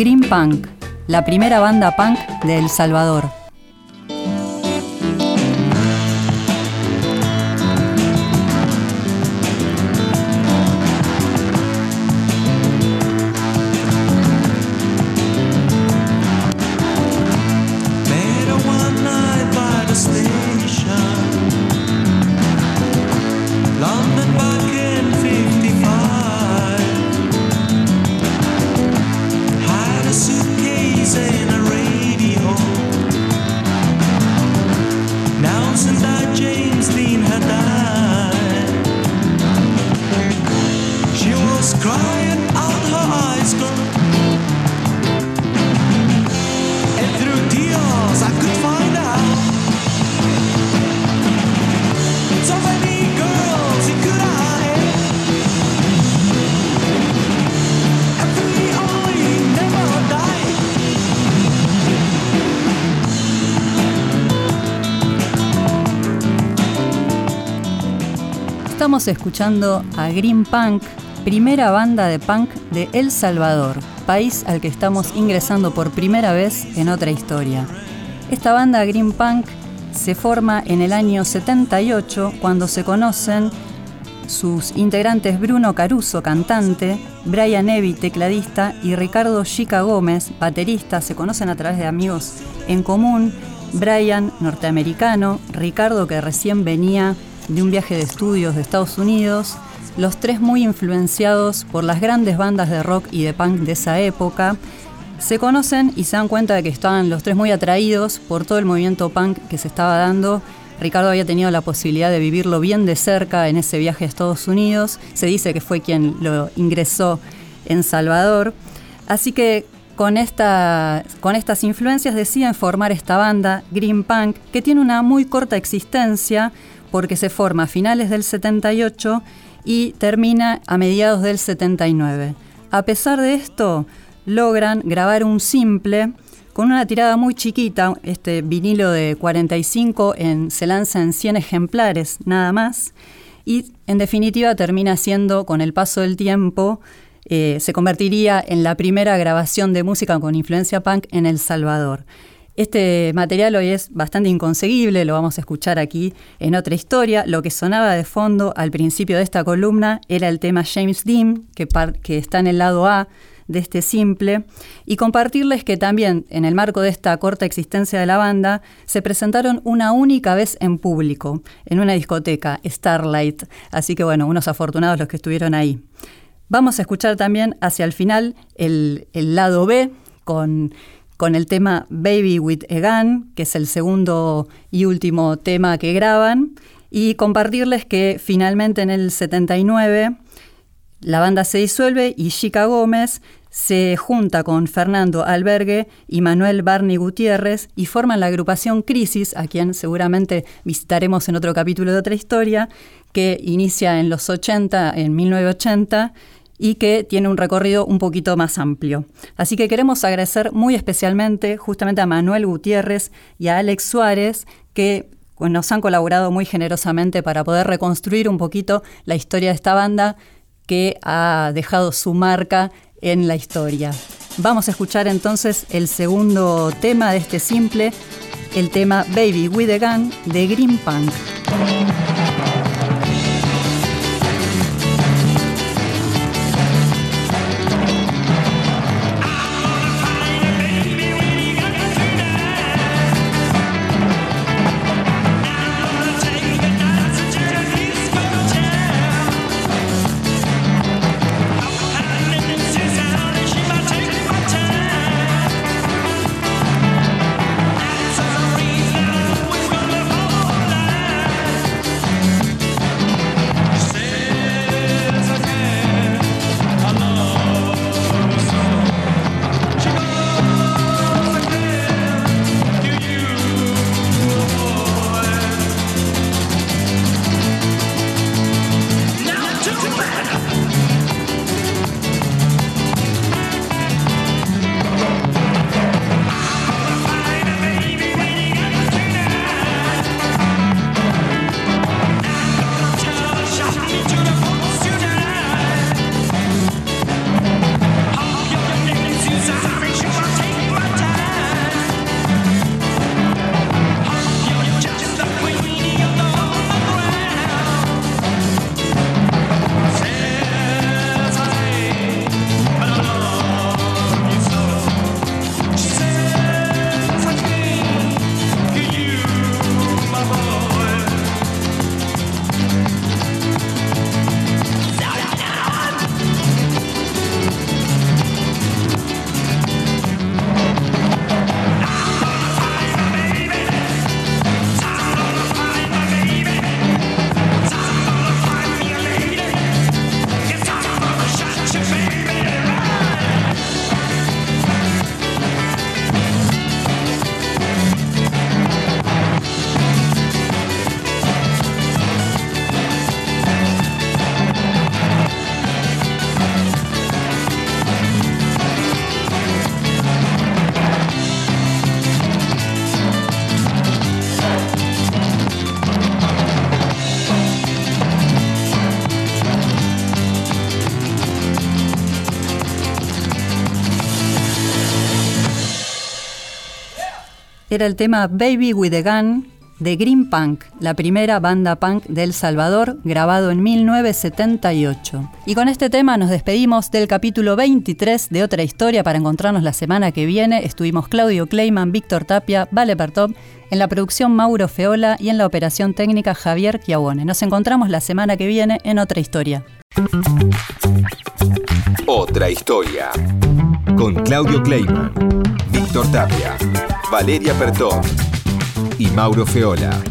Green Punk, la primera banda punk de El Salvador. Estamos escuchando a Green Punk, primera banda de punk de El Salvador, país al que estamos ingresando por primera vez en otra historia. Esta banda Green Punk se forma en el año 78 cuando se conocen sus integrantes Bruno Caruso, cantante, Brian Evi, tecladista, y Ricardo Chica Gómez, baterista, se conocen a través de amigos en común. Brian, norteamericano, Ricardo, que recién venía de un viaje de estudios de Estados Unidos, los tres muy influenciados por las grandes bandas de rock y de punk de esa época, se conocen y se dan cuenta de que estaban los tres muy atraídos por todo el movimiento punk que se estaba dando. Ricardo había tenido la posibilidad de vivirlo bien de cerca en ese viaje a Estados Unidos. Se dice que fue quien lo ingresó en Salvador. Así que con, esta, con estas influencias deciden formar esta banda, Green Punk, que tiene una muy corta existencia, porque se forma a finales del 78 y termina a mediados del 79. A pesar de esto, logran grabar un simple con una tirada muy chiquita, este vinilo de 45 en, se lanza en 100 ejemplares nada más, y en definitiva termina siendo, con el paso del tiempo, eh, se convertiría en la primera grabación de música con influencia punk en El Salvador. Este material hoy es bastante inconseguible, lo vamos a escuchar aquí en otra historia. Lo que sonaba de fondo al principio de esta columna era el tema James Dean, que, está en el lado A de este simple, y compartirles que también en el marco de esta corta existencia de la banda se presentaron una única vez en público, en una discoteca, Starlight. Así que bueno, unos afortunados los que estuvieron ahí. Vamos a escuchar también hacia el final el lado B con con el tema Baby with a Gun, que es el segundo y último tema que graban, y compartirles que finalmente en el 79 la banda se disuelve y Chica Gómez se junta con Fernando Albergue y Manuel Barney Gutiérrez y forman la agrupación Crisis, a quien seguramente visitaremos en otro capítulo de otra historia, que inicia en los 80, en 1980, y que tiene un recorrido un poquito más amplio. Así que queremos agradecer muy especialmente justamente a Manuel Gutiérrez y a Alex Suárez que nos han colaborado muy generosamente para poder reconstruir un poquito la historia de esta banda que ha dejado su marca en la historia. Vamos a escuchar entonces el segundo tema de este simple, el tema Baby with a Gun de Green Punk. Era el tema Baby with a Gun de Green Punk, la primera banda punk de El Salvador, grabado en 1978. Y con este tema nos despedimos del capítulo 23 de Otra Historia para encontrarnos la semana que viene. Estuvimos Claudio Kleiman, Víctor Tapia, Vale Pertop, en la producción Mauro Feola y en la operación técnica Javier Chiabone. Nos encontramos la semana que viene en Otra Historia. Otra Historia. Con Claudio Kleiman, Víctor Tapia, Valeria Pertop y Mauro Feola.